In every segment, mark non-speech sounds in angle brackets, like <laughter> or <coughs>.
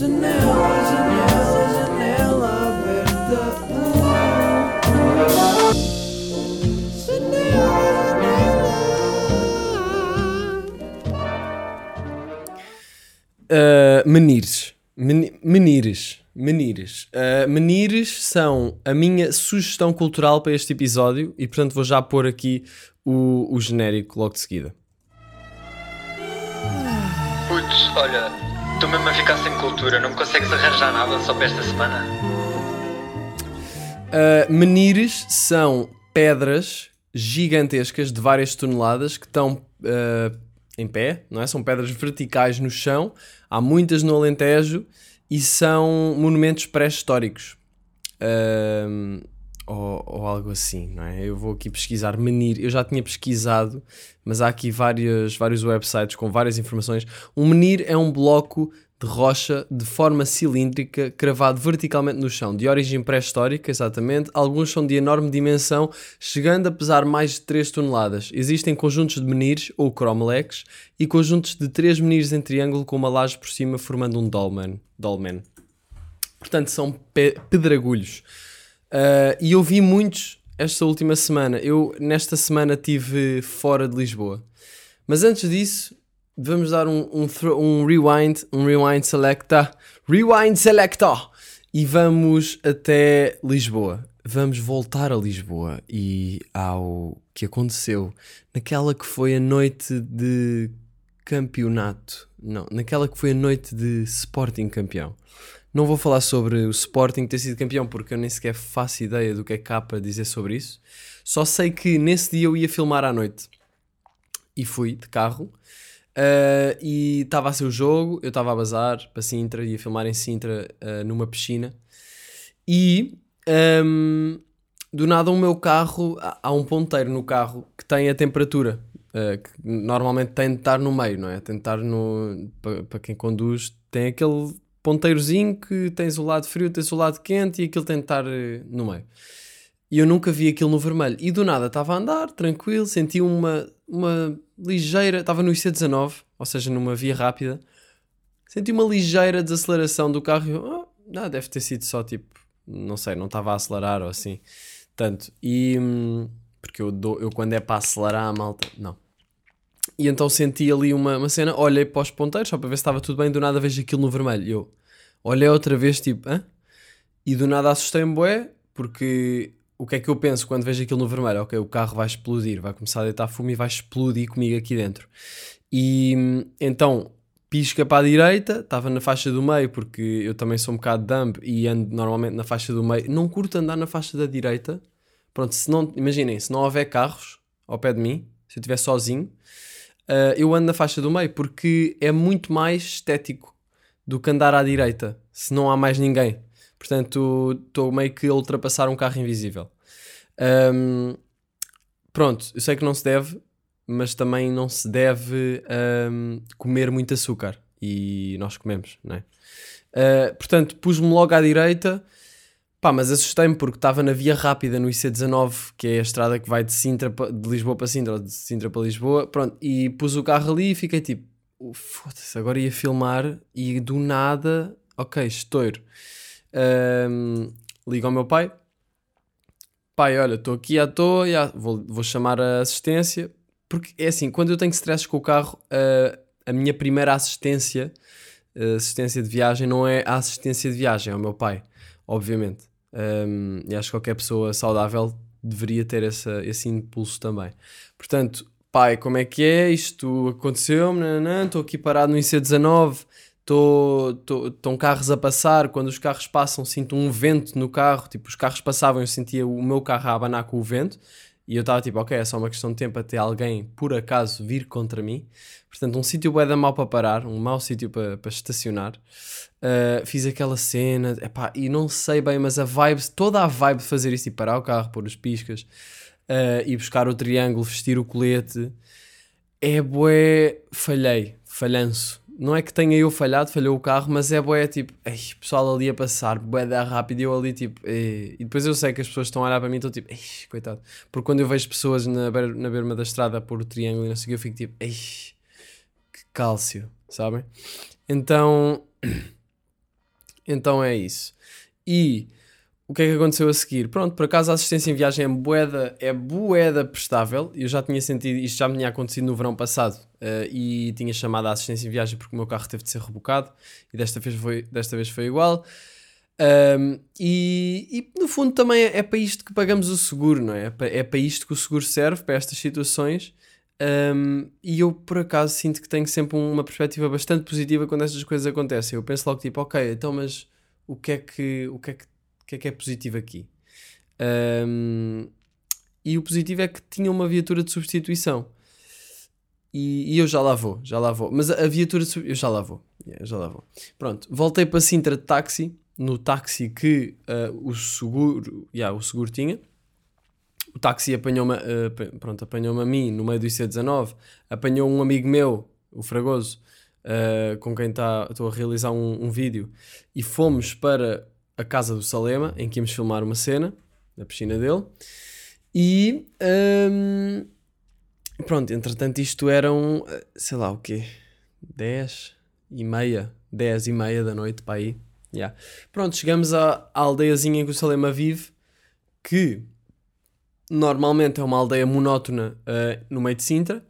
Janela, janela, janela aberta. Uh, menires. Meni- menires. Menires. Uh, menires são a minha sugestão cultural para este episódio e, portanto, vou já pôr aqui o, o genérico logo de seguida. Putz, olha, estou mesmo a ficar sem cultura, não me consegues arranjar nada só para esta semana? Uh, menires são pedras gigantescas de várias toneladas que estão uh, em pé, não é? São pedras verticais no chão, há muitas no Alentejo e são monumentos pré-históricos. Uh, ou, ou algo assim, não é? Eu vou aqui pesquisar menir. Eu já tinha pesquisado, mas há aqui vários, vários websites com várias informações. Um menir é um bloco de rocha de forma cilíndrica, cravado verticalmente no chão, de origem pré-histórica, exatamente. Alguns são de enorme dimensão, chegando a pesar mais de 3 toneladas. Existem conjuntos de menires, ou cromlechs, e conjuntos de 3 menires em triângulo com uma laje por cima, formando um dolmen. dolmen. Portanto, são pe pedragulhos. Uh, e eu vi muitos esta última semana. Eu, nesta semana, estive fora de Lisboa. Mas antes disso, vamos dar um, um, um rewind, um rewind selecta, rewind selecta, e vamos até Lisboa. Vamos voltar a Lisboa e ao que aconteceu naquela que foi a noite de campeonato. Não, naquela que foi a noite de Sporting campeão. Não vou falar sobre o Sporting ter sido campeão porque eu nem sequer faço ideia do que é capa dizer sobre isso. Só sei que nesse dia eu ia filmar à noite e fui de carro uh, e estava a ser o jogo. Eu estava a bazar para Sintra, ia filmar em Sintra uh, numa piscina e um, do nada o meu carro há um ponteiro no carro que tem a temperatura. Uh, que normalmente tem de estar no meio, não é? Tem de estar no. Para quem conduz, tem aquele ponteirozinho que tens o lado frio, tens o lado quente e aquilo tem de estar eh, no meio. E eu nunca vi aquilo no vermelho. E do nada estava a andar, tranquilo, senti uma, uma ligeira. Estava no IC19, ou seja, numa via rápida. Senti uma ligeira desaceleração do carro e eu, oh, não, deve ter sido só tipo, não sei, não estava a acelerar ou assim. Tanto. E. Hum, porque eu, dou, eu quando é para acelerar a malta. Não. E então senti ali uma, uma cena, olhei para os ponteiros só para ver se estava tudo bem, do nada vejo aquilo no vermelho. E eu olhei outra vez, tipo, hã? E do nada assustei-me, bué, porque o que é que eu penso quando vejo aquilo no vermelho? Ok, o carro vai explodir, vai começar a deitar fumo e vai explodir comigo aqui dentro. E então pisca para a direita, estava na faixa do meio, porque eu também sou um bocado dumb e ando normalmente na faixa do meio. Não curto andar na faixa da direita. Pronto, se não, imaginem, se não houver carros ao pé de mim, se eu estiver sozinho, uh, eu ando na faixa do meio, porque é muito mais estético do que andar à direita, se não há mais ninguém. Portanto, estou meio que a ultrapassar um carro invisível. Um, pronto, eu sei que não se deve, mas também não se deve um, comer muito açúcar. E nós comemos, não é? Uh, portanto, pus-me logo à direita, pá, mas assustei-me porque estava na via rápida no IC19, que é a estrada que vai de, Sintra, de Lisboa para Sintra, ou de Sintra para Lisboa, pronto, e pus o carro ali e fiquei tipo, oh, foda-se, agora ia filmar e do nada, ok, estouro. Um, ligo ao meu pai, pai, olha, estou aqui à toa, já, vou, vou chamar a assistência, porque é assim, quando eu tenho stress com o carro, uh, a minha primeira assistência, uh, assistência de viagem, não é a assistência de viagem, é o meu pai, obviamente. Um, e acho que qualquer pessoa saudável deveria ter essa, esse impulso também. Portanto, pai, como é que é? Isto aconteceu-me, estou aqui parado no IC19, estão carros a passar, quando os carros passam sinto um vento no carro, tipo, os carros passavam eu sentia o meu carro a abanar com o vento, e eu estava tipo, ok, é só uma questão de tempo até alguém, por acaso, vir contra mim. Portanto, um sítio bué da mal para parar, um mau sítio para, para estacionar. Uh, fiz aquela cena, epá, e não sei bem, mas a vibe, toda a vibe de fazer isso, e parar o carro, pôr os piscas, uh, e buscar o triângulo, vestir o colete, é bué, falhei, falhanço. Não é que tenha eu falhado, falhou o carro, mas é bué, tipo, ei, pessoal ali a passar, bué da rápido, e eu ali, tipo, ei. e depois eu sei que as pessoas estão a olhar para mim estão tipo, ei, coitado. Porque quando eu vejo pessoas na, beira, na berma da estrada a pôr o triângulo e não sei o que, eu fico tipo, ei, que cálcio, sabem? Então, <clears throat> Então é isso. E o que é que aconteceu a seguir? Pronto, por acaso a assistência em viagem é boeda, é boeda prestável. Eu já tinha sentido, isto já me tinha acontecido no verão passado eh, e tinha chamado a assistência em viagem porque o meu carro teve de ser rebocado e desta vez foi, desta vez foi igual. Um, e, e, no fundo também é, é para isto que pagamos o seguro, não é? É para, é para isto que o seguro serve, para estas situações. Um, e eu por acaso sinto que tenho sempre uma perspectiva bastante positiva quando estas coisas acontecem. Eu penso logo tipo, ok, então mas o que é que, o que, é, que, que, é, que é positivo aqui? Um, e o positivo é que tinha uma viatura de substituição. E, e, eu já lá vou, já lá vou. Mas a, a viatura de eu já lá vou. Yeah, já lá vou. Pronto, voltei para Sintra de táxi no táxi que uh, o seguro, yeah, o seguro tinha. O táxi apanhou-me, uh, pronto, apanhou-me a mim no meio do IC19, apanhou um amigo meu, o Fragoso, uh, com quem tá, estou a realizar um, um, vídeo, e fomos para a casa do Salema, em que íamos filmar uma cena, na piscina dele, e um, pronto, entretanto isto eram, sei lá o quê, 10 e meia, 10 e meia da noite para aí, Yeah. Pronto, chegamos à, à aldeiazinha em que o Salema vive, que normalmente é uma aldeia monótona uh, no meio de Sintra,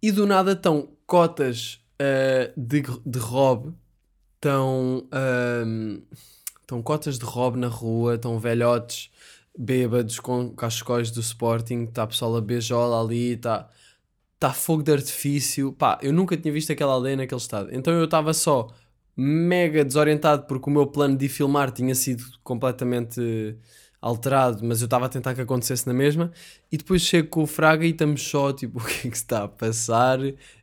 e do nada estão cotas uh, de, de rob, estão, uh, estão cotas de rob na rua, estão velhotes bêbados com cascóis do Sporting, está pessoal a beijola ali, está tá fogo de artifício. Pá, eu nunca tinha visto aquela aldeia naquele estado. Então eu estava só mega desorientado porque o meu plano de filmar tinha sido completamente alterado, mas eu estava a tentar que acontecesse na mesma. E depois chego com o Fraga e estamos só tipo: <laughs> o que é que está a passar?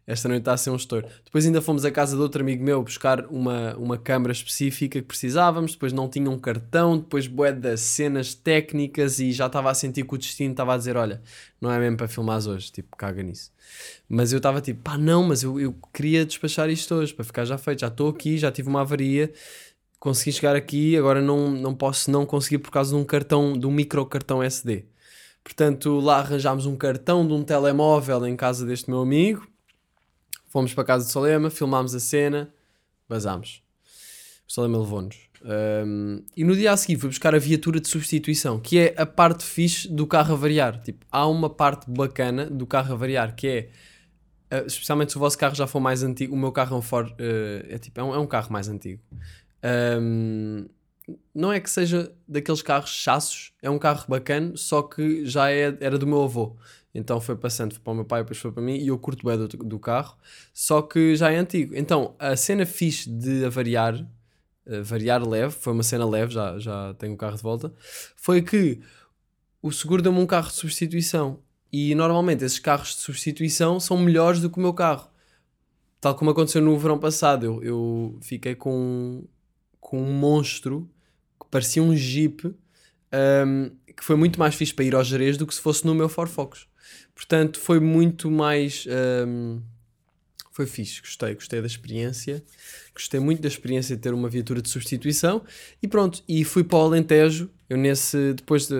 Esta noite está a ser um estouro. Depois ainda fomos à casa de outro amigo meu buscar uma, uma câmera específica que precisávamos. Depois não tinha um cartão. Depois, bué das cenas técnicas. E já estava a sentir que o destino estava a dizer: olha, não é mesmo para filmar hoje. Tipo, caga nisso. Mas eu estava tipo: pá, não, mas eu, eu queria despachar isto hoje para ficar já feito. Já estou aqui, já tive uma avaria consegui chegar aqui, agora não, não posso não conseguir por causa de um cartão, de um micro cartão SD. Portanto, lá arranjámos um cartão de um telemóvel em casa deste meu amigo. Fomos para a casa de Salema, filmámos a cena, vazámos. O Salema levou-nos. Um, e no dia a seguir fui buscar a viatura de substituição, que é a parte fixe do carro a variar. Tipo, há uma parte bacana do carro a variar, que é, uh, especialmente se o vosso carro já for mais antigo, o meu carro é um Ford, uh, é, tipo, é um, é um carro mais antigo. Um, não é que seja daqueles carros chassos, é um carro bacana, só que já é, era do meu avô. Então foi passando, foi para o meu pai, depois foi para mim, e eu curto bem do, do carro, só que já é antigo. Então a cena fixe de avariar, uh, variar leve, foi uma cena leve, já, já tenho o carro de volta, foi que o seguro deu-me um carro de substituição. E normalmente esses carros de substituição são melhores do que o meu carro. Tal como aconteceu no verão passado, eu, eu fiquei com com um monstro que parecia um jeep um, que foi muito mais fixe para ir ao Jerez do que se fosse no meu Ford Focus. Portanto, foi muito mais. Um, foi fixe, gostei, gostei da experiência. Gostei muito da experiência de ter uma viatura de substituição. E pronto, e fui para o Alentejo. Eu, nesse, depois de,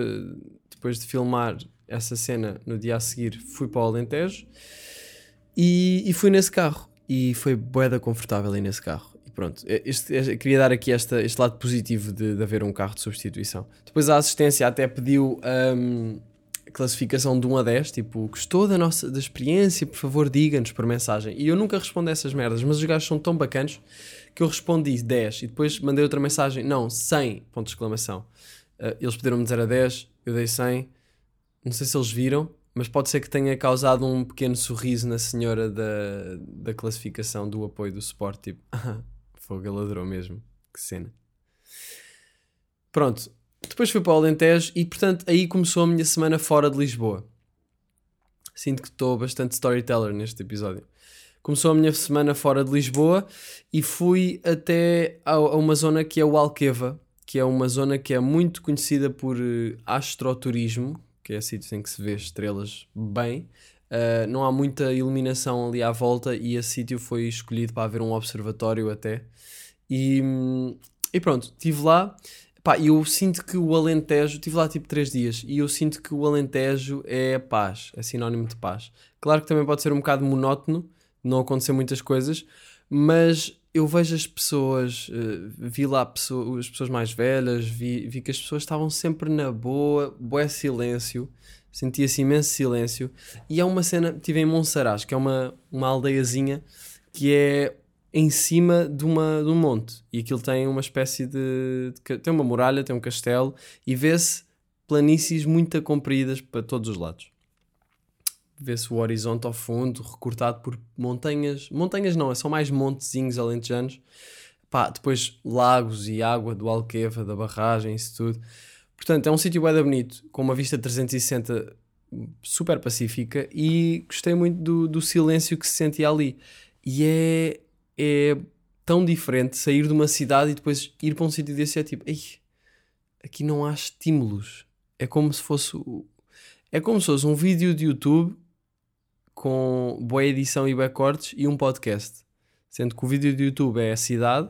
depois de filmar essa cena no dia a seguir, fui para o Alentejo e, e fui nesse carro. E foi boeda confortável aí nesse carro pronto, é, este, este, queria dar aqui esta, este lado positivo de, de, haver um carro de substituição. Depois a assistência até pediu um, classificação de 1 a 10, tipo, gostou da nossa da experiência, por favor diga-nos por mensagem. E eu nunca respondo essas merdas, mas os gajos são tão bacanos que eu respondi 10 e depois mandei outra mensagem, não, 100, ponto de exclamação. Uh, eles pediram-me dizer a 10, eu dei 100, não sei se eles viram, mas pode ser que tenha causado um pequeno sorriso na senhora da, da classificação do apoio do suporte, tipo, <laughs> Fogo, ele adorou mesmo. Que cena. Pronto. Depois fui para o Alentejo e, portanto, aí começou a minha semana fora de Lisboa. Sinto que estou bastante storyteller neste episódio. Começou a minha semana fora de Lisboa e fui até a, uma zona que é o Alqueva, que é uma zona que é muito conhecida por uh, astroturismo, que é sítios em que se vê estrelas bem, Uh, não há muita iluminação ali à volta e esse sítio foi escolhido para haver um observatório até. E, e pronto, estive lá. Pá, eu sinto que o Alentejo, estive lá tipo 3 dias, e eu sinto que o Alentejo é paz, é sinónimo de paz. Claro que também pode ser um bocado monótono, não acontecer muitas coisas, mas eu vejo as pessoas, eh, vi lá pessoa- as pessoas mais velhas, vi, vi que as pessoas estavam sempre na boa, boé silêncio, sentia-se imenso silêncio. E é uma cena, estive em Monsaraz, que é uma, uma aldeiazinha que é em cima de, uma, de um monte. E aquilo tem uma espécie de, de Tem uma muralha, tem um castelo e vê-se planícies muito compridas para todos os lados. Vê-se o horizonte ao fundo, recortado por montanhas. Montanhas não, são mais montezinhos alentejanos. Pá, depois lagos e água do Alqueva, da barragem, isso tudo. Portanto, é um sítio bem bonito, com uma vista 360 super pacífica e gostei muito do, do silêncio que se sentia ali. E é, é tão diferente sair de uma cidade e depois ir para um sítio desse é tipo, Ei, aqui não há estímulos. É como se fosse é como se fosse um vídeo de YouTube com boa edição e cortes e um podcast. Sendo que o vídeo de YouTube é a cidade,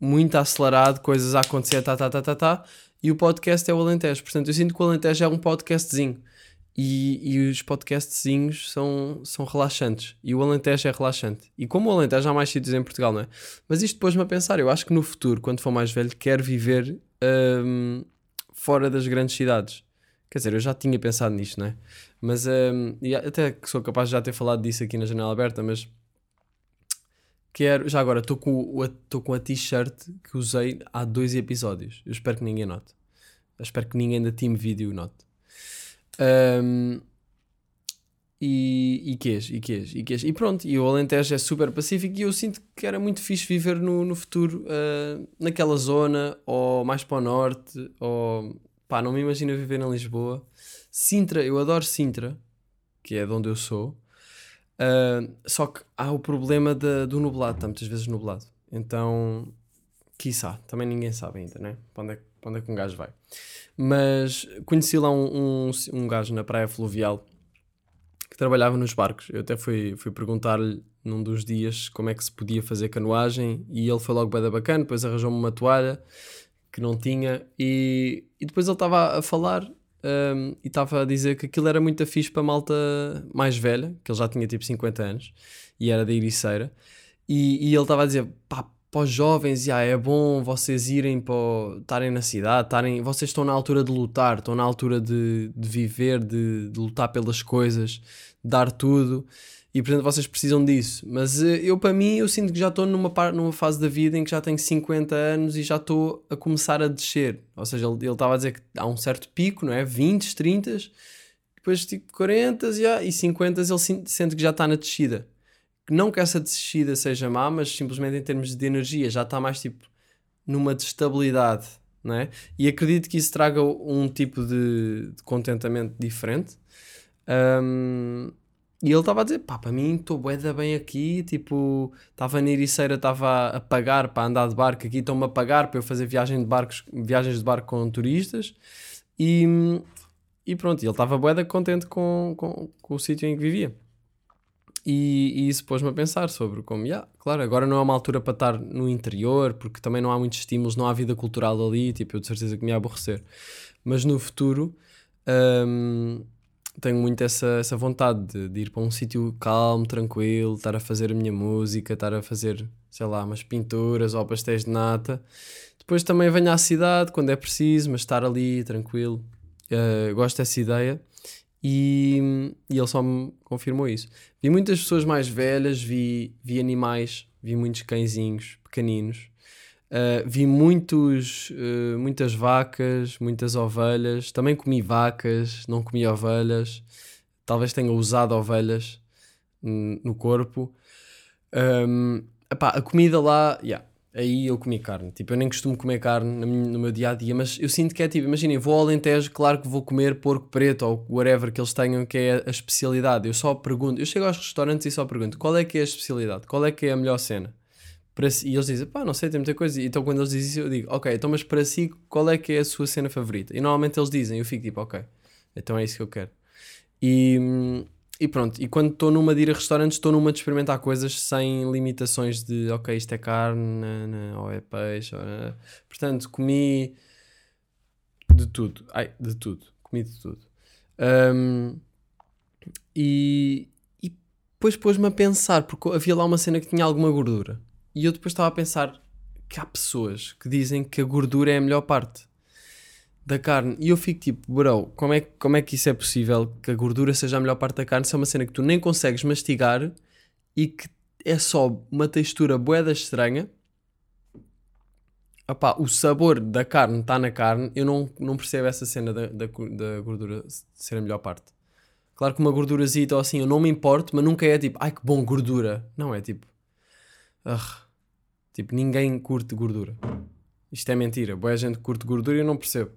muito acelerado, coisas a acontecer, tá, tá, tá, tá, tá, e o podcast é o Alentejo. Portanto, eu sinto que o Alentejo é um podcastzinho. E, e os podcastzinhos são, são relaxantes. E o Alentejo é relaxante. E como o Alentejo há mais sítios em Portugal, não é? Mas isto pôs-me a pensar. Eu acho que no futuro, quando for mais velho, quero viver hum, fora das grandes cidades. Quer dizer, eu já tinha pensado nisto, não é? Mas e até que sou capaz de já ter falado disso aqui na janela aberta, mas quero. Já agora, estou com, com a t-shirt que usei há dois episódios. Eu espero que ninguém note. Eu espero que ninguém da Team Video note. Hum, e, e quês, e quês, e quês. E pronto, e o Alentejo é super pacífico e eu sinto que era muito fixe viver no, no futuro ah, naquela zona, ou mais para o norte, ou pá, não me imagino viver em Lisboa. Sintra, eu adoro Sintra, que é de onde eu sou. Ah, só que há o problema da- do nublado, está muitas vezes nublado. Então, quiçá, também ninguém sabe ainda, né? Para onde é, onde é que um gajo vai. Mas conheci lá um, um, um gajo na praia fluvial que trabalhava nos barcos. Eu até fui, fui perguntar-lhe num dos dias como é que se podia fazer canoagem e ele foi logo bem bacana, depois arranjou-me uma toalha que não tinha e, e depois ele estava a falar hum, e estava a dizer que aquilo era muito fixe para malta mais velha, que ele já tinha tipo 50 anos e era da Ericeira. E, e ele estava a dizer, pá, para os jovens, já, é bom vocês irem para estarem na cidade, estarem, vocês estão na altura de lutar, estão na altura de, de viver, de, de lutar pelas coisas, de dar tudo, e portanto vocês precisam disso. Mas eh, eu, para mim, eu sinto que já estou numa, numa fase da vida em que já tenho 50 anos e já estou a começar a descer. Ou seja, ele ele estava a dizer que há um certo pico, não é? 20, 30, depois tipo 40 já, e 50 ele sente que já está na descida não que essa descida seja má, mas simplesmente em termos de energia já está mais tipo numa destabilidade, não é? E acredito que isso traga um tipo de, de contentamento diferente. Um, e ele estava a dizer, pá, para mim estou bué da bem aqui, tipo, estava na Ericeira, estava a pagar para andar de barco aqui, estão-me a pagar para eu fazer viagem de barcos, viagens de barco com turistas e, e pronto, ele estava bué da contente com, com, com o sítio em que vivia. E, e isso pôs-me a pensar sobre como, yeah, claro, agora não é uma altura para estar no interior, porque também não há muitos estímulos, não há vida cultural ali, tipo, eu de certeza que me ia aborrecer. Mas no futuro, hum, tenho muito essa, essa vontade de, de ir para um sítio calmo, tranquilo, estar a fazer a minha música, estar a fazer, sei lá, umas pinturas ou pastéis de nata. Depois também venho à cidade quando é preciso, mas estar ali tranquilo. Uh, gosto dessa ideia e, e ele só me confirmou isso. Vi muitas pessoas mais velhas, vi, vi animais, vi muitos cãezinhos pequeninos, uh, vi muitos, uh, muitas vacas, muitas ovelhas. Também comi vacas, não comi ovelhas. Talvez tenha usado ovelhas hum, no corpo. Um, epá, a comida lá, yeah, aí eu comi carne. Tipo, eu nem costumo comer carne no meu dia a dia, mas eu sinto que é tipo, imaginem, vou ao Alentejo, claro que vou comer porco preto ou whatever que eles tenham, que é a especialidade. Eu só pergunto, eu chego aos restaurantes e só pergunto qual é que é a especialidade, qual é que é a melhor cena. Para si- e eles dizem, pá, não sei, tem muita coisa. Então quando eles dizem isso, eu digo, ok, então mas para si, qual é que é a sua cena favorita? E normalmente eles dizem, eu fico tipo, ok, então é isso que eu quero. E, e pronto, e quando estou numa de ir a restaurantes, estou numa de experimentar coisas sem limitações de ok, isto é carne, ou é peixe. Ou, Portanto, comi de tudo. Ai, de tudo. Comi de tudo. Hum, e, e depois pôs-me a pensar, porque havia lá uma cena que tinha alguma gordura. E eu depois estava a pensar que há pessoas que dizem que a gordura é a melhor parte da carne. E eu fico tipo, bro, como é, como é que isso é possível que a gordura seja a melhor parte da carne se é uma cena que tu nem consegues mastigar e que é só uma textura boeda estranha. Opá, o sabor da carne está na carne, eu não, não percebo essa cena da, da, da gordura ser a melhor parte. Claro que uma gordurazita ou assim eu não me importo, mas nunca é tipo, ai que bom gordura. Não é tipo, tipo, ninguém curte gordura. Isto é mentira. Boa gente curte gordura e eu não percebo.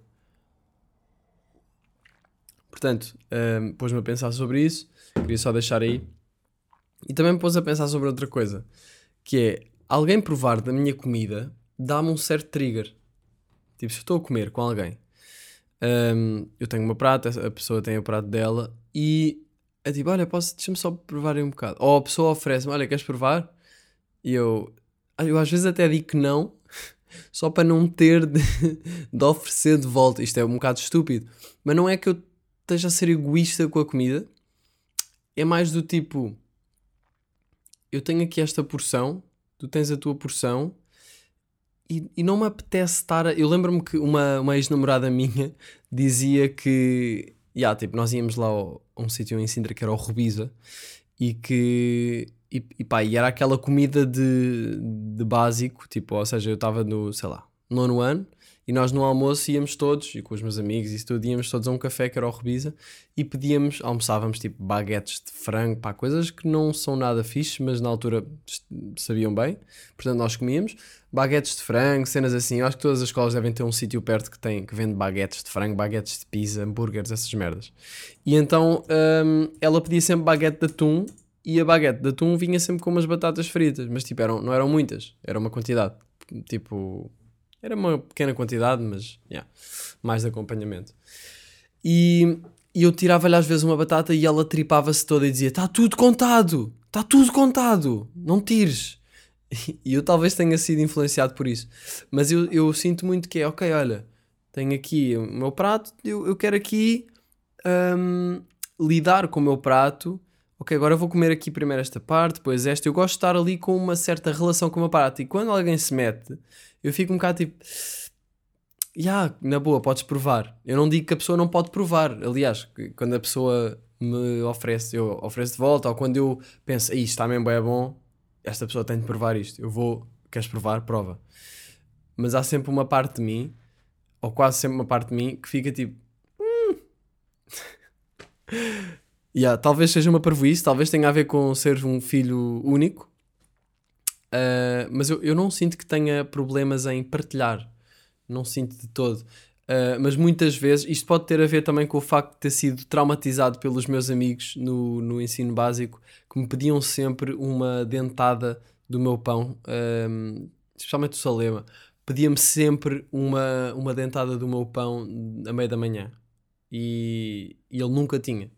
Portanto, um, pôs-me a pensar sobre isso. Queria só deixar aí. E também me pôs a pensar sobre outra coisa. Que é, alguém provar da minha comida dá-me um certo trigger. Tipo, se eu estou a comer com alguém, um, eu tenho o meu prato, a pessoa tem o prato dela e é tipo, olha, posso, deixa-me só provar aí um bocado. Ou a pessoa oferece-me, olha, queres provar? E eu, eu às vezes até digo que não, <laughs> só para não ter de, de oferecer de volta. Isto é um bocado estúpido. Mas não é que eu esteja a ser egoísta com a comida, é mais do tipo: eu tenho aqui esta porção, tu tens a tua porção, e, e não me apetece estar. A... Eu lembro-me que uma, uma ex-namorada minha <laughs> dizia que. Yeah, tipo, nós íamos lá a um sítio em Sintra que era o Rubisa e que. E, e pá, e era aquela comida de, de básico, tipo, ou seja, eu estava no, sei lá, nono ano e nós no almoço íamos todos, e com os meus amigos e tudo, íamos todos a um café que era o Rebisa e pedíamos, almoçávamos tipo baguetes de frango, pá, coisas que não são nada fixe, mas na altura sabiam bem. Portanto, nós comíamos baguetes de frango, cenas assim. Eu acho que todas as escolas devem ter um sítio perto que, tem, que vende baguetes de frango, baguetes de pizza, hambúrgueres, essas merdas. E então hum, ela pedia sempre baguete de atum e a baguete de atum vinha sempre com umas batatas fritas, mas tipo, eram, não eram muitas, era uma quantidade. Tipo, era uma pequena quantidade, mas yeah, mais de acompanhamento. E, e eu tirava-lhe às vezes uma batata e ela tripava-se toda e dizia: Está tudo contado, está tudo contado, não tires. E eu talvez tenha sido influenciado por isso. Mas eu, eu sinto muito que é: ok, olha, tenho aqui o meu prato, eu, eu quero aqui um, lidar com o meu prato. Ok, agora vou comer aqui primeiro esta parte, depois esta. Eu gosto de estar ali com uma certa relação com meu prato. E quando alguém se mete, eu fico um bocado tipo. Yeah, na boa, podes provar. Eu não digo que a pessoa não pode provar. Aliás, quando a pessoa me oferece, eu ofereço de volta, ou quando eu penso, isto está mesmo bem bom, esta pessoa tem de provar isto. Eu vou, queres provar? Prova. Mas há sempre uma parte de mim, ou quase sempre uma parte de mim, que fica tipo. Hum. <laughs> yeah, talvez seja uma parvoíce, talvez tenha a ver com ser um filho único, Uh, mas eu, eu não sinto que tenha problemas em partilhar. Não sinto de todo. Uh, mas muitas vezes, isto pode ter a ver também com o facto de ter sido traumatizado pelos meus amigos no, no ensino básico, que me pediam sempre uma dentada do meu pão, um, especialmente o Salema. Pedia-me sempre uma, uma dentada do meu pão a meio da manhã. E, e ele nunca tinha.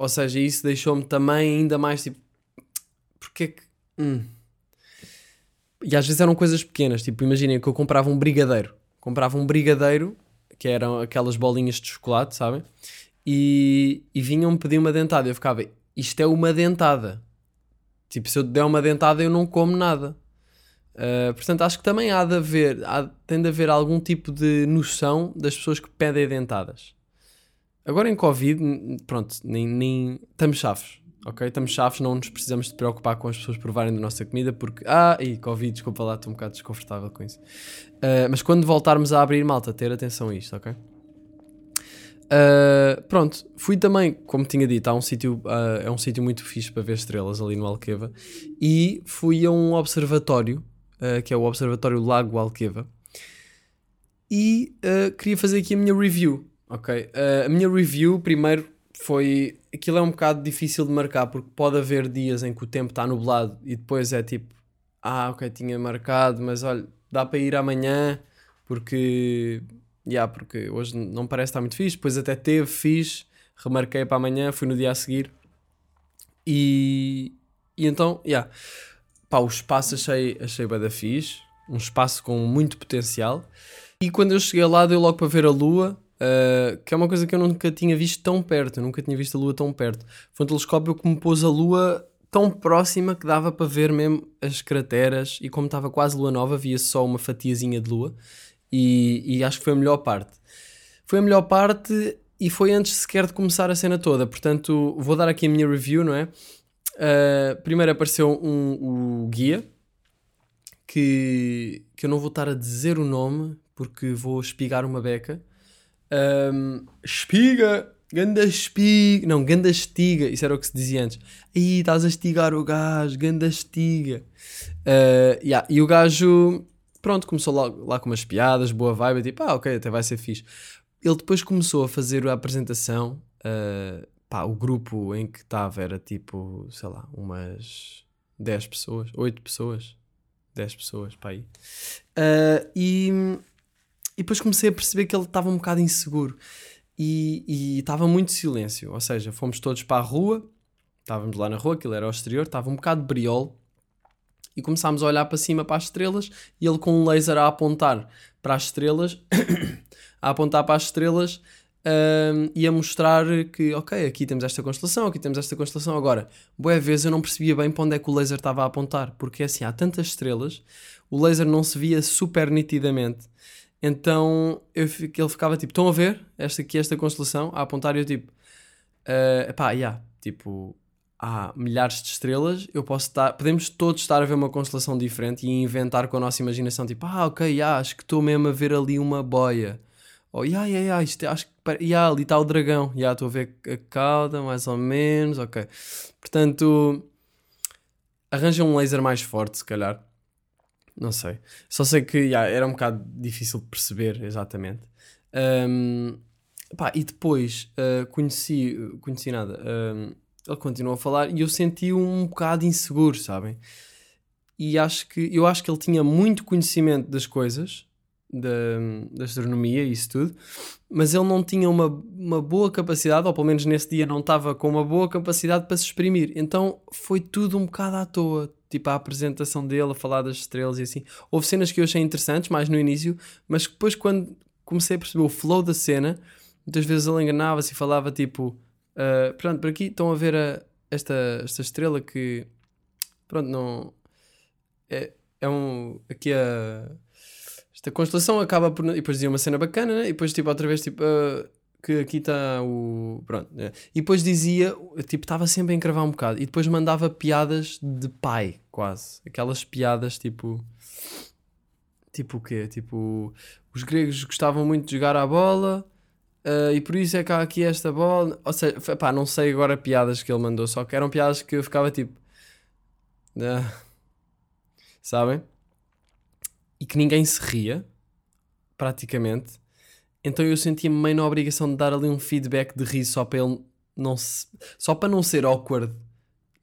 Ou seja, isso deixou-me também ainda mais tipo. Porque é que. Hum, e às vezes eram coisas pequenas, tipo, imaginem que eu comprava um brigadeiro. Comprava um brigadeiro, que eram aquelas bolinhas de chocolate, sabem? E, e vinham-me pedir uma dentada. Eu ficava, isto é uma dentada. Tipo, se eu der uma dentada, eu não como nada. Uh, portanto, acho que também há de haver, há, tem de haver algum tipo de noção das pessoas que pedem dentadas. Agora em Covid, pronto, nem, nem estamos chaves ok? Estamos chaves, não nos precisamos de preocupar com as pessoas provarem da nossa comida, porque. Ah, e Covid, desculpa lá, estou um bocado desconfortável com isso. Uh, mas quando voltarmos a abrir, malta, ter atenção a isto, ok? Uh, pronto, fui também, como tinha dito, há um sítio, uh, é um sítio muito fixe para ver estrelas ali no Alqueva e fui a um observatório, que é o Observatório Lago Alqueva, e queria fazer aqui a minha review, ok? a minha review, primeiro, foi. Aquilo é um bocado difícil de marcar porque pode haver dias em que o tempo está nublado e depois é tipo, ah, ok, tinha marcado, mas olha, dá para ir amanhã porque. Yeah, porque hoje não parece estar muito fixe. Depois até teve, fiz, remarquei para amanhã, fui no dia a seguir e. E então, yeah. Pá, o espaço achei, achei bem da fixe, um espaço com muito potencial. E quando eu cheguei lá, deu logo para ver a lua Uh, que é uma coisa que eu nunca tinha visto tão perto, eu nunca tinha visto a Lua tão perto. Foi um telescópio que me pôs a Lua tão próxima que dava para ver mesmo as crateras e como estava quase lua nova, via só uma fatiazinha de lua e, e acho que foi a melhor parte. Foi a melhor parte e foi antes sequer de começar a cena toda, portanto vou dar aqui a minha review, não é? Uh, primeiro apareceu um, o guia que, que eu não vou estar a dizer o nome porque vou espigar uma beca. Um, espiga! Ganda espiga! Não, ganda estiga! Isso era o que se dizia antes. Aí estás a estigar o gajo, ganda estiga! Uh, yeah. E o gajo, pronto, começou lá, lá com umas piadas, boa vibe, tipo, ah, ok, até vai ser fixe. Ele depois começou a fazer a apresentação. Uh, pá, o grupo em que estava era tipo, sei lá, umas 10 pessoas, 8 pessoas, 10 pessoas, pá aí. Uh, e, e depois comecei a perceber que ele estava um bocado inseguro e estava muito silêncio. Ou seja, fomos todos para a rua, estávamos lá na rua, aquilo era ao exterior, estava um bocado de briol e começámos a olhar para cima para as estrelas e ele com um laser a apontar para as estrelas, <coughs> a apontar para as estrelas um, e a mostrar que, ok, aqui temos esta constelação, aqui temos esta constelação. Agora, boa vez eu não percebia bem para onde é que o laser estava a apontar, porque assim, há tantas estrelas, o laser não se via super nitidamente. Então eu, ele ficava tipo, estão a ver esta aqui, esta constelação, a apontar e eu tipo, uh, pá, yeah, tipo, há milhares de estrelas, eu posso estar, podemos todos estar a ver uma constelação diferente e inventar com a nossa imaginação, tipo, ah, ok, yeah, acho que estou mesmo a ver ali uma boia. Ou, yeah, yeah, yeah, isto, acho que, yeah, ali está o dragão, yeah, estou a ver a cauda, mais ou menos, ok. Portanto, arranja um laser mais forte, se calhar não sei. Só sei que era um bocado difícil de perceber exatamente. Um, pá, e depois uh, conheci, conheci nada. Um, ele continuou a falar e eu senti um bocado inseguro, sabem? E acho que eu acho que ele tinha muito conhecimento das coisas, da, da astronomia e isso tudo, mas ele não tinha uma, uma boa capacidade, ou pelo menos nesse dia não estava com uma boa capacidade para se exprimir. Então foi tudo um bocado à toa tipo a apresentação dele a falar das estrelas e assim. Houve cenas que eu achei interessantes, mais no início, mas depois quando comecei a perceber o flow da cena, muitas vezes ele enganava-se e falava tipo, uh, pronto, por aqui estão a ver a, esta, esta estrela que, pronto, não... É, é um... Aqui a... Esta constelação acaba por... E depois dizia uma cena bacana, né? E depois tipo outra vez tipo... Uh, que aqui está o. Pronto. Né? E depois dizia, tipo, estava sempre a encravar um bocado. E depois mandava piadas de pai, quase. Aquelas piadas tipo. Tipo o quê? Tipo. Os gregos gostavam muito de jogar à bola. Uh, e por isso é que há aqui esta bola. Ou seja, pá, não sei agora piadas que ele mandou, só que eram piadas que eu ficava tipo. Uh, sabem? E que ninguém se ria, praticamente. Então eu sentia-me meio na obrigação de dar ali um feedback de riso só para ele não se... só para não ser awkward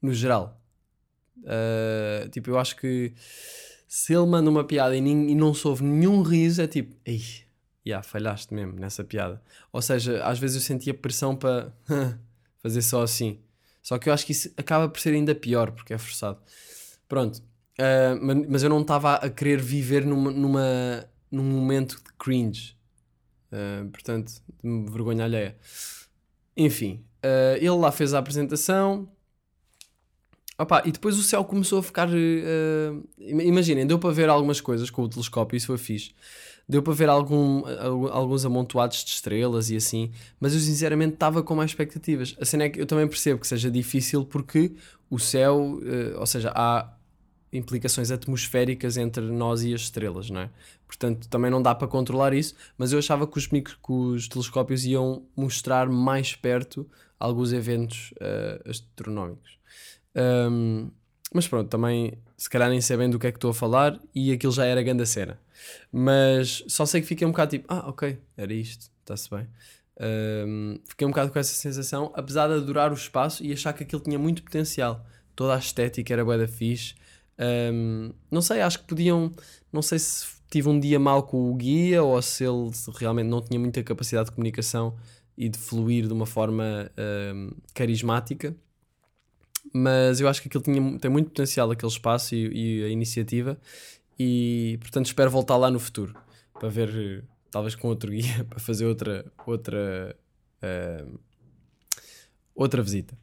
no geral. Uh, tipo, eu acho que se ele manda uma piada e, e não soube nenhum riso, é tipo, ei, yeah, falhaste mesmo nessa piada. Ou seja, às vezes eu sentia pressão para <laughs> fazer só assim. Só que eu acho que isso acaba por ser ainda pior, porque é forçado. Pronto. Uh, mas eu não estava a querer viver numa, numa, num momento de cringe. Uh, portanto, vergonha alheia. Enfim, uh, ele lá fez a apresentação. Opa, e depois o céu começou a ficar. Uh, imaginem, deu para ver algumas coisas com o telescópio, isso foi fixe. Deu para ver algum, alguns amontoados de estrelas e assim, mas eu sinceramente estava com mais expectativas. A cena é que eu também percebo que seja difícil porque o céu, ou seja, há implicações atmosféricas entre nós e as estrelas, não é? Portanto, também não dá para controlar isso, mas eu achava que os, micro, que os telescópios iam mostrar mais perto alguns eventos uh, astronómicos. Um, mas pronto, também se calhar nem sabendo do que é que estou a falar e aquilo já era grande cena. Mas só sei que fiquei um bocado tipo, ah, ok, era isto, está-se bem. Um, fiquei um bocado com essa sensação, apesar de adorar o espaço e achar que aquilo tinha muito potencial. Toda a estética era bué da fixe, um, não sei, acho que podiam. Não sei se tive um dia mal com o guia ou se ele realmente não tinha muita capacidade de comunicação e de fluir de uma forma um, carismática. Mas eu acho que aquilo tinha, tem muito potencial, aquele espaço e, e, a iniciativa. E portanto espero voltar lá no futuro para ver, talvez com outro <laughs> guia, para fazer outra, outra, uh, outra visita.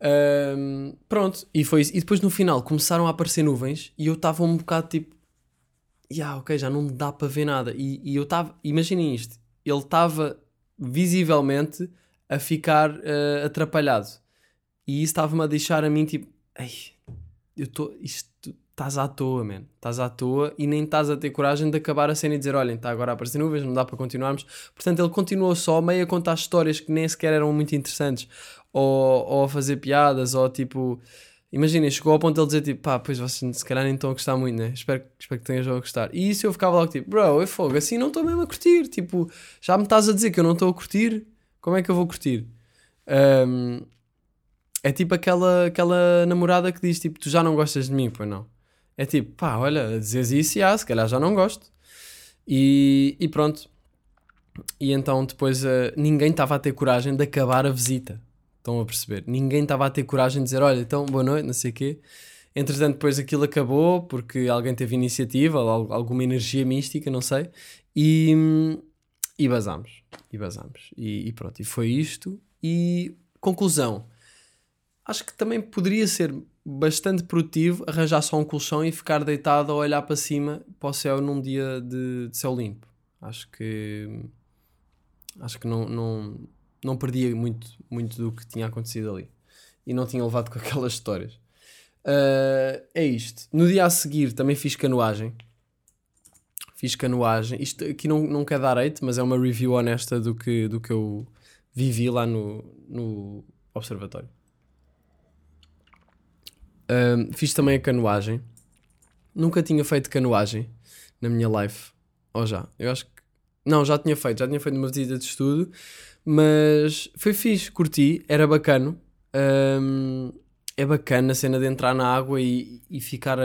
Ahm, pronto, e foi isso. E depois no final começaram a aparecer nuvens e eu estava um bocado tipo, yeah, ok, já não dá para ver nada. E, e eu estava, imaginem isto, ele estava visivelmente a ficar eh, atrapalhado. E isso estava-me a deixar a mim tipo, ei, eu estou, isto, estás à toa, man, estás à toa e nem estás a ter coragem de acabar a cena e dizer, olhem, está agora a aparecer nuvens, não dá para continuarmos. Portanto, ele continuou só meio a contar histórias que nem sequer eram muito interessantes, ou, ou a fazer piadas, ou tipo, imaginem, chegou ao ponto de ele dizer tipo, pá, pois vocês se calhar nem estão a gostar muito, né? Espero, espero que tenham a gostar. E isso eu ficava logo tipo, bro, é fogo, assim não estou mesmo a curtir, tipo, já me estás a dizer que eu não estou a curtir, como é que eu vou curtir? Ahm, é tipo aquela, aquela namorada que diz tipo, tu já não gostas de mim, pois não? É tipo, pá, olha, dizes isso e ah, se calhar já não gosto. E, e pronto. E então depois eh, ninguém estava a ter coragem de acabar a visita. Estão a perceber? Ninguém estava a ter coragem de dizer, olha, então boa noite, não sei o quê. Entretanto, depois aquilo acabou porque alguém teve iniciativa, alguma energia mística, não sei. E, e basámos. E basámos. E, e pronto, e foi isto. E conclusão. Acho que também poderia ser bastante produtivo arranjar só um colchão e ficar deitado a olhar para cima, para o céu, num dia de, de céu limpo. Acho que. Acho que não, não, não perdia muito, muito do que tinha acontecido ali. E não tinha levado com <laughs> aquelas histórias. Ah, é isto. No dia a seguir também fiz canoagem. Fiz canoagem. Isto aqui não, não quer dar hate, mas é uma review honesta do que, do que eu vivi lá no, no observatório. Ahm, fiz também a canoagem. Nunca tinha feito canoagem na minha life. Ou já? Eu acho que. Não, já tinha feito. Já tinha feito uma visita de estudo. Mas foi fixe, curti. Era bacano. Ahm, é bacana a cena de entrar na água e, e ficar a,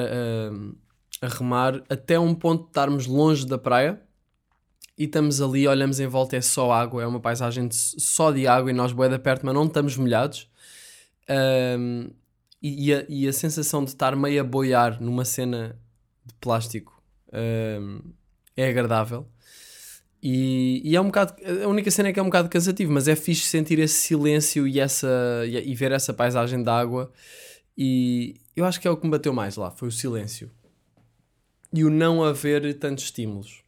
a, remar até um ponto de estarmos longe da praia. E estamos ali, olhamos em volta, é só água, é uma paisagem de- só de água e nós boeda perto, mas não estamos molhados. Ahm, e, a, e a sensação de estar meio a boiar numa cena de plástico ahm, é agradável. E, e é um bocado. A única cena é que é um bocado cansativo, mas é fixe sentir esse silêncio e, essa, e, e ver essa paisagem de água. E eu acho que é o que me bateu mais lá: foi o silêncio e o não haver tantos estímulos.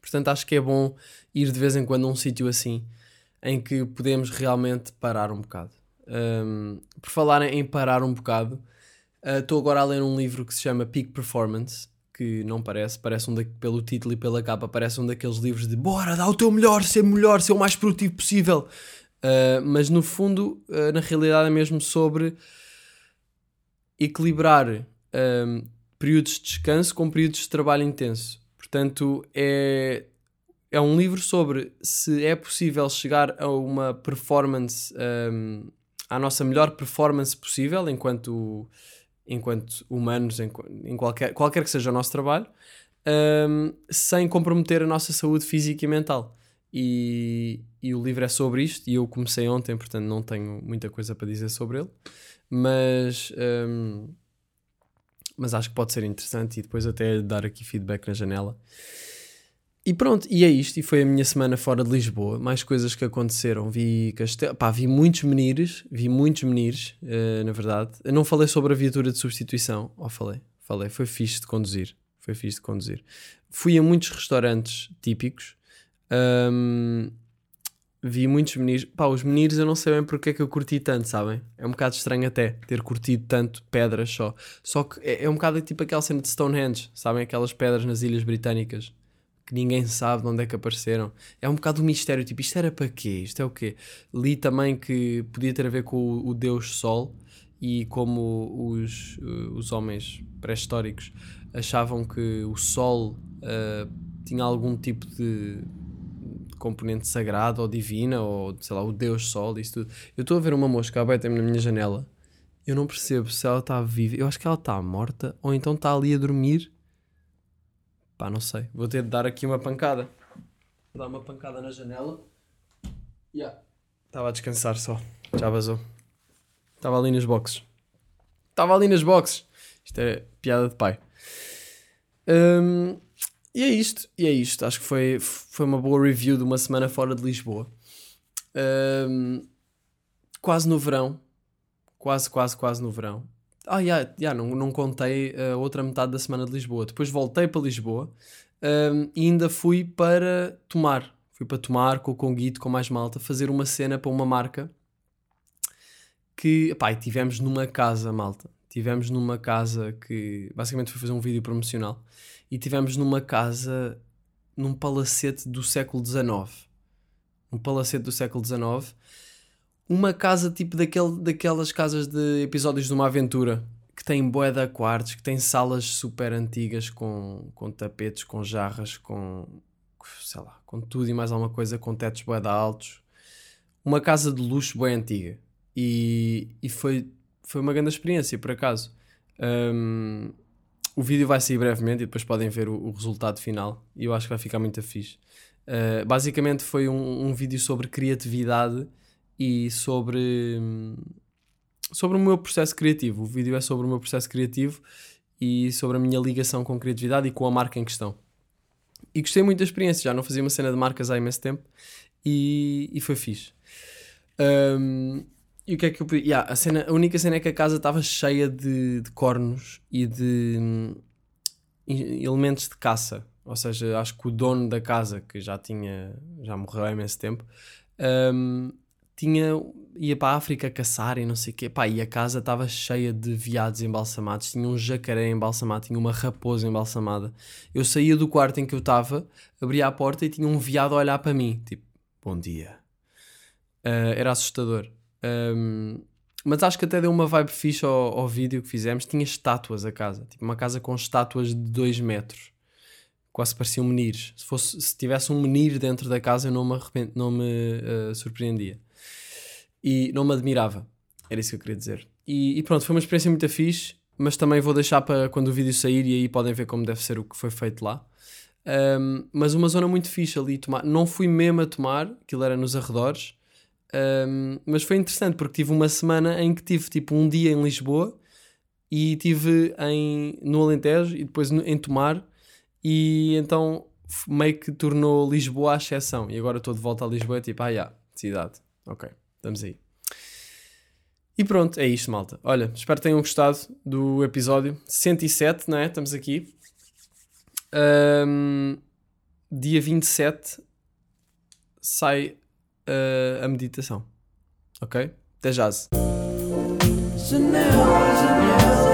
Portanto, acho que é bom ir de vez em quando a um sítio assim em que podemos realmente parar um bocado. Um, por falar em parar um bocado, uh, estou agora a ler um livro que se chama Peak Performance, que não parece, parece um da, pelo título e pela capa, parece um daqueles livros de bora, dá o teu melhor, ser melhor, ser o mais produtivo possível. Uh, mas no fundo, uh, na realidade, é mesmo sobre equilibrar um, períodos de descanso com períodos de trabalho intenso. Portanto, é, é um livro sobre se é possível chegar a uma performance, um, à nossa melhor performance possível enquanto, enquanto humanos, em, em qualquer, qualquer que seja o nosso trabalho, um, sem comprometer a nossa saúde física e mental. E, e o livro é sobre isto, e eu comecei ontem, portanto não tenho muita coisa para dizer sobre ele, mas, um, mas acho que pode ser interessante e depois até dar aqui feedback na janela. E pronto, e é isto. E foi a minha semana fora de Lisboa. Mais coisas que aconteceram. Vi castelo, pá, vi muitos menires, vi muitos menires, eh, na verdade. Eu não falei sobre a viatura de substituição. Ou falei? Falei. Foi fixe de conduzir. Foi fixe de conduzir. Fui a muitos restaurantes típicos. Ahm, vi muitos menires. Pá, os menires eu não sei bem porque é que eu curti tanto, sabem? É um bocado estranho até ter curtido tanto pedras só. Só que é, é um bocado tipo aquela cena de Stonehenge, sabem? Aquelas pedras nas Ilhas Britânicas que ninguém sabe de onde é que apareceram. É um bocado um mistério, tipo, isto era para quê? Isto é o quê? Li também que podia ter a ver com o, o deus Sol e como os, uh, os homens pré-históricos achavam que o Sol uh, tinha algum tipo de componente sagrado ou divina, ou sei lá, o deus Sol, isso tudo. Eu estou a ver uma mosca aberta-me na minha janela. Eu não percebo se ela está viva. Eu acho que ela está morta ou então está ali a dormir Pá, não sei. Vou ter de dar aqui uma pancada. Vou dar uma pancada na janela. Yeah. Estava a descansar só. Já vazou. Estava ali nas boxes. Estava ali nas boxes. Isto é piada de pai. Hum, e é isto. E é isto. Acho que foi, foi uma boa review de uma semana fora de Lisboa. Hum, quase no verão. quase, quase, quase no verão. Ah, yeah, yeah, não, não contei a outra metade da semana de Lisboa. Depois voltei para Lisboa um, e ainda fui para Tomar. Fui para Tomar com o Conguito, com mais malta, fazer uma cena para uma marca que, pá, tivemos numa casa, malta. Tivemos numa casa que, basicamente, foi fazer um vídeo promocional e tivemos numa casa, num palacete do século XIX. Um palacete do século XIX uma casa tipo daquele, daquelas casas de episódios de uma aventura que tem de quartos, que tem salas super antigas com, com tapetes, com jarras, com sei lá, com tudo e mais alguma coisa, com tetos de altos. Uma casa de luxo bué antiga. E, e foi, foi uma grande experiência, por acaso. Um, o vídeo vai sair brevemente e depois podem ver o, o, resultado final. E eu acho que vai ficar muito fixe. Uh, basicamente foi um, um vídeo sobre criatividade e sobre, sobre o meu processo criativo. O vídeo é sobre o meu processo criativo e sobre a minha ligação com criatividade e com a marca em questão. E gostei muito da experiência, já não fazia uma cena de marcas há imenso tempo e, e foi fixe. Um, e o que é que eu yeah, a, cena, a única cena é que a casa estava cheia de, de cornos e de hum, elementos de caça. Ou seja, acho que o dono da casa, que já tinha, já morreu há imenso tempo, um, tinha, ia para a África caçar e não sei o quê, pá, e a casa estava cheia de viados embalsamados, tinha um jacaré embalsamado, tinha uma raposa embalsamada. Eu saía do quarto em que eu estava, abria a porta e tinha um viado a olhar para mim, tipo, bom dia. Uh, era assustador. Um, mas acho que até deu uma vibe fixe ao, ao vídeo que fizemos. Tinha estátuas a casa, tipo uma casa com estátuas de 2 metros quase pareciam menires. Se, fosse, se tivesse um menir dentro da casa, eu não me, arrepend, não me uh, surpreendia. E não me admirava. Era isso que eu queria dizer. E, e, pronto, foi uma experiência muito fixe, mas também vou deixar para quando o vídeo sair e aí podem ver como deve ser o que foi feito lá. Um, mas uma zona muito fixe ali tomar. Não fui mesmo a tomar, aquilo era nos arredores, um, mas foi interessante porque tive uma semana em que tive tipo um dia em Lisboa e tive em, no Alentejo e depois em Tomar e então meio que tornou Lisboa a exceção. E agora estou de volta a Lisboa, tipo, ah, yeah, cidade, ok. Estamos aí. E pronto, é isto, malta. Olha, espero que tenham gostado do episódio 107, não é? Estamos aqui. Um, dia 27 sai uh, a meditação. Ok? Até já. Janela, janela.